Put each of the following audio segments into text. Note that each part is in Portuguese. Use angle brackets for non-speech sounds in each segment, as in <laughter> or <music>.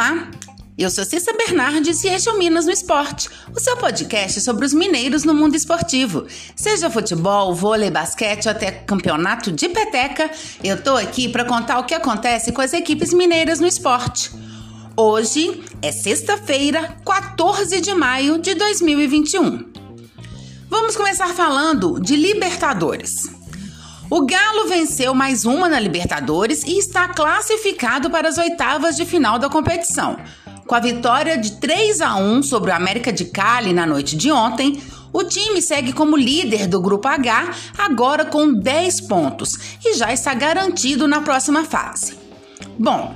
Olá, eu sou Cissa Bernardes e este é o Minas no Esporte, o seu podcast sobre os mineiros no mundo esportivo. Seja futebol, vôlei, basquete ou até campeonato de peteca, eu tô aqui para contar o que acontece com as equipes mineiras no esporte. Hoje é sexta-feira, 14 de maio de 2021. Vamos começar falando de Libertadores. O Galo venceu mais uma na Libertadores e está classificado para as oitavas de final da competição. Com a vitória de 3 a 1 sobre o América de Cali na noite de ontem, o time segue como líder do Grupo H, agora com 10 pontos, e já está garantido na próxima fase. Bom,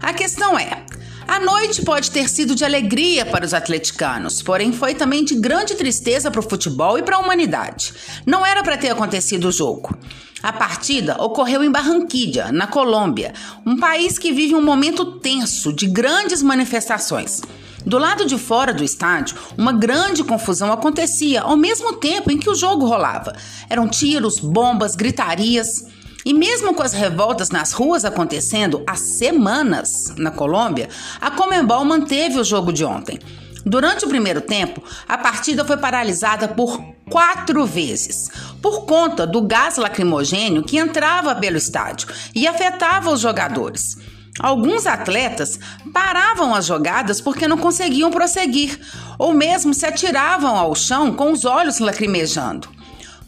a questão é: a noite pode ter sido de alegria para os atleticanos, porém foi também de grande tristeza para o futebol e para a humanidade. Não era para ter acontecido o jogo. A partida ocorreu em Barranquilla, na Colômbia, um país que vive um momento tenso de grandes manifestações. Do lado de fora do estádio, uma grande confusão acontecia ao mesmo tempo em que o jogo rolava. Eram tiros, bombas, gritarias. E mesmo com as revoltas nas ruas acontecendo há semanas na Colômbia, a Comembol manteve o jogo de ontem. Durante o primeiro tempo, a partida foi paralisada por quatro vezes, por conta do gás lacrimogênio que entrava pelo estádio e afetava os jogadores. Alguns atletas paravam as jogadas porque não conseguiam prosseguir, ou mesmo se atiravam ao chão com os olhos lacrimejando.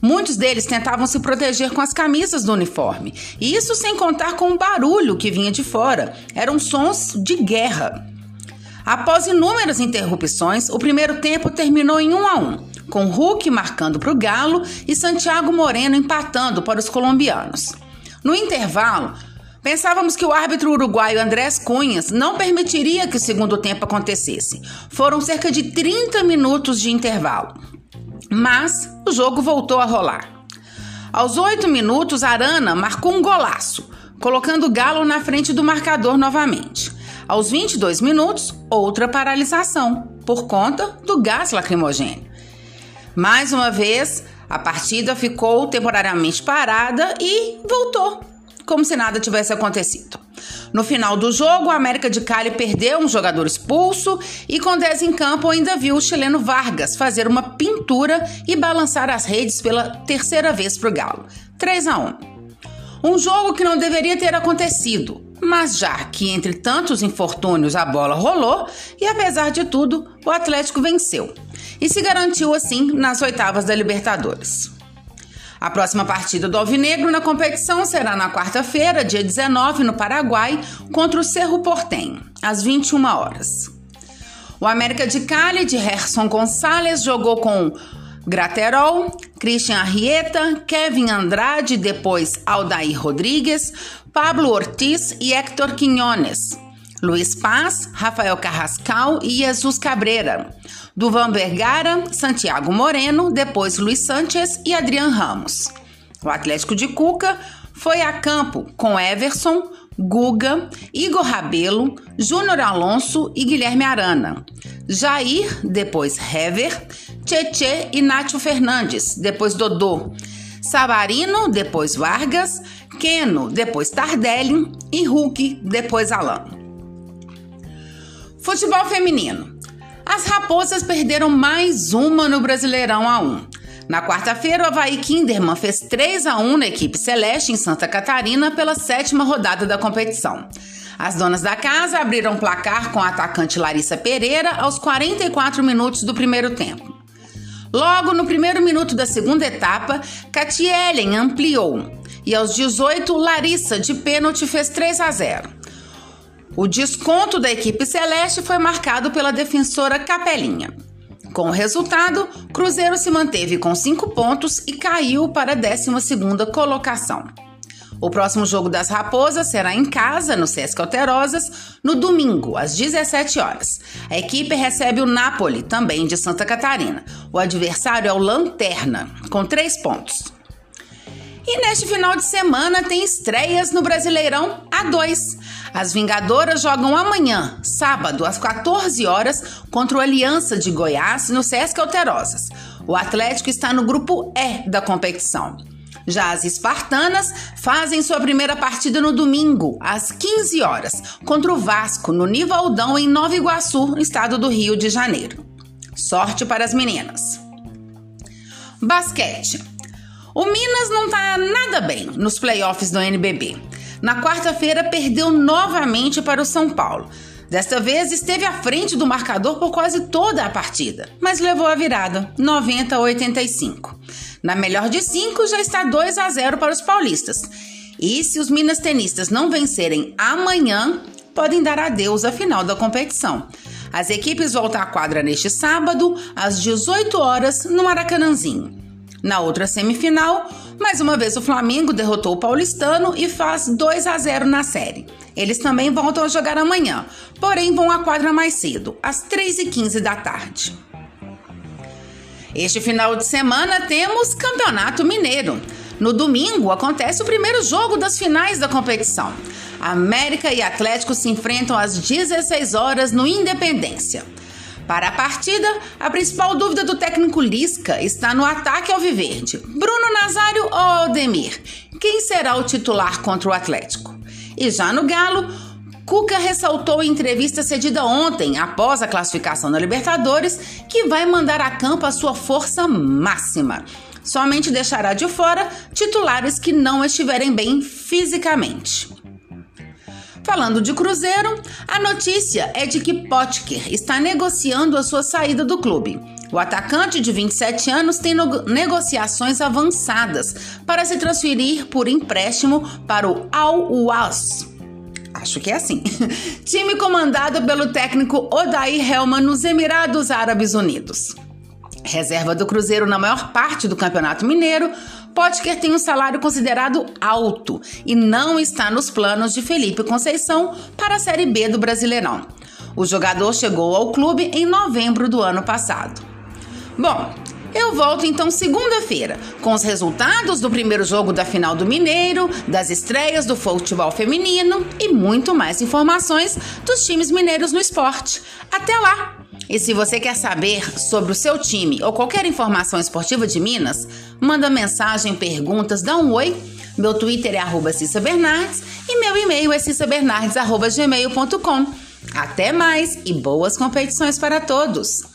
Muitos deles tentavam se proteger com as camisas do uniforme, e isso sem contar com o barulho que vinha de fora. Eram sons de guerra. Após inúmeras interrupções, o primeiro tempo terminou em 1 a 1, com Hulk marcando para o Galo e Santiago Moreno empatando para os colombianos. No intervalo, Pensávamos que o árbitro uruguaio Andrés Cunhas não permitiria que o segundo tempo acontecesse. Foram cerca de 30 minutos de intervalo. Mas o jogo voltou a rolar. Aos 8 minutos, Arana marcou um golaço, colocando o Galo na frente do marcador novamente. Aos 22 minutos, outra paralisação, por conta do gás lacrimogênio. Mais uma vez, a partida ficou temporariamente parada e voltou, como se nada tivesse acontecido. No final do jogo, a América de Cali perdeu um jogador expulso e, com 10 em campo, ainda viu o chileno Vargas fazer uma pintura e balançar as redes pela terceira vez para o Galo. 3 a 1. Um jogo que não deveria ter acontecido, mas já que entre tantos infortúnios a bola rolou e apesar de tudo, o Atlético venceu e se garantiu assim nas oitavas da Libertadores. A próxima partida do Alvinegro na competição será na quarta-feira, dia 19, no Paraguai, contra o Cerro Portem, às 21 horas. O América de Cali de Gerson Gonçalves jogou com Graterol, Christian Arrieta, Kevin Andrade, depois Aldair Rodrigues, Pablo Ortiz e Héctor Quinones. Luiz Paz, Rafael Carrascal e Jesus Cabreira. Duvan Vergara, Santiago Moreno, depois Luiz Sanches e Adrian Ramos. O Atlético de Cuca foi a campo com Everson, Guga, Igor Rabelo, Júnior Alonso e Guilherme Arana. Jair, depois Hever, Tietê e Nátio Fernandes, depois Dodô. Savarino, depois Vargas, Keno, depois Tardelli e Hulk, depois Alan. Futebol feminino. As Raposas perderam mais uma no Brasileirão A1. Na quarta-feira, o Havaí Kinderman fez 3 a 1 na equipe celeste em Santa Catarina pela sétima rodada da competição. As donas da casa abriram placar com a atacante Larissa Pereira aos 44 minutos do primeiro tempo. Logo no primeiro minuto da segunda etapa, Catielen ampliou e aos 18 Larissa de pênalti fez 3 a 0. O desconto da equipe celeste foi marcado pela defensora Capelinha. Com o resultado, Cruzeiro se manteve com 5 pontos e caiu para a 12 colocação. O próximo jogo das Raposas será em casa, no Sesc Alterosas, no domingo, às 17 horas. A equipe recebe o Napoli, também de Santa Catarina. O adversário é o Lanterna, com 3 pontos. E neste final de semana tem estreias no Brasileirão A2. As Vingadoras jogam amanhã, sábado, às 14 horas, contra o Aliança de Goiás, no Sesc Alterosas. O Atlético está no grupo E da competição. Já as espartanas fazem sua primeira partida no domingo, às 15 horas, contra o Vasco, no Nivaldão, em Nova Iguaçu, estado do Rio de Janeiro. Sorte para as meninas. Basquete. O Minas não tá nada bem nos playoffs do NBB. Na quarta-feira, perdeu novamente para o São Paulo. Desta vez esteve à frente do marcador por quase toda a partida, mas levou a virada, 90 a 85. Na melhor de cinco, já está 2 a 0 para os paulistas. E se os minas tenistas não vencerem amanhã, podem dar adeus à final da competição. As equipes voltam à quadra neste sábado, às 18 horas, no Maracanãzinho. Na outra semifinal, mais uma vez o Flamengo derrotou o Paulistano e faz 2 a 0 na série. Eles também voltam a jogar amanhã, porém vão à quadra mais cedo, às 3h15 da tarde. Este final de semana temos Campeonato Mineiro. No domingo acontece o primeiro jogo das finais da competição. América e Atlético se enfrentam às 16 horas no Independência. Para a partida, a principal dúvida do técnico Lisca está no ataque ao Viverde. Bruno Nazário ou Aldemir? Quem será o titular contra o Atlético? E já no Galo, Cuca ressaltou em entrevista cedida ontem, após a classificação da Libertadores, que vai mandar a campo a sua força máxima. Somente deixará de fora titulares que não estiverem bem fisicamente. Falando de Cruzeiro, a notícia é de que Potker está negociando a sua saída do clube. O atacante de 27 anos tem negociações avançadas para se transferir por empréstimo para o Al-Was Acho que é assim. <laughs> Time comandado pelo técnico Odair Helman nos Emirados Árabes Unidos. Reserva do Cruzeiro na maior parte do Campeonato Mineiro, Potker tem um salário considerado alto e não está nos planos de Felipe Conceição para a Série B do Brasileirão. O jogador chegou ao clube em novembro do ano passado. Bom, eu volto então segunda-feira com os resultados do primeiro jogo da final do Mineiro, das estreias do futebol feminino e muito mais informações dos times mineiros no esporte. Até lá! E se você quer saber sobre o seu time ou qualquer informação esportiva de Minas, manda mensagem, perguntas, dá um oi. Meu Twitter é arroba Cissa Bernardes e meu e-mail é cissabernardes.gmail.com. Até mais e boas competições para todos!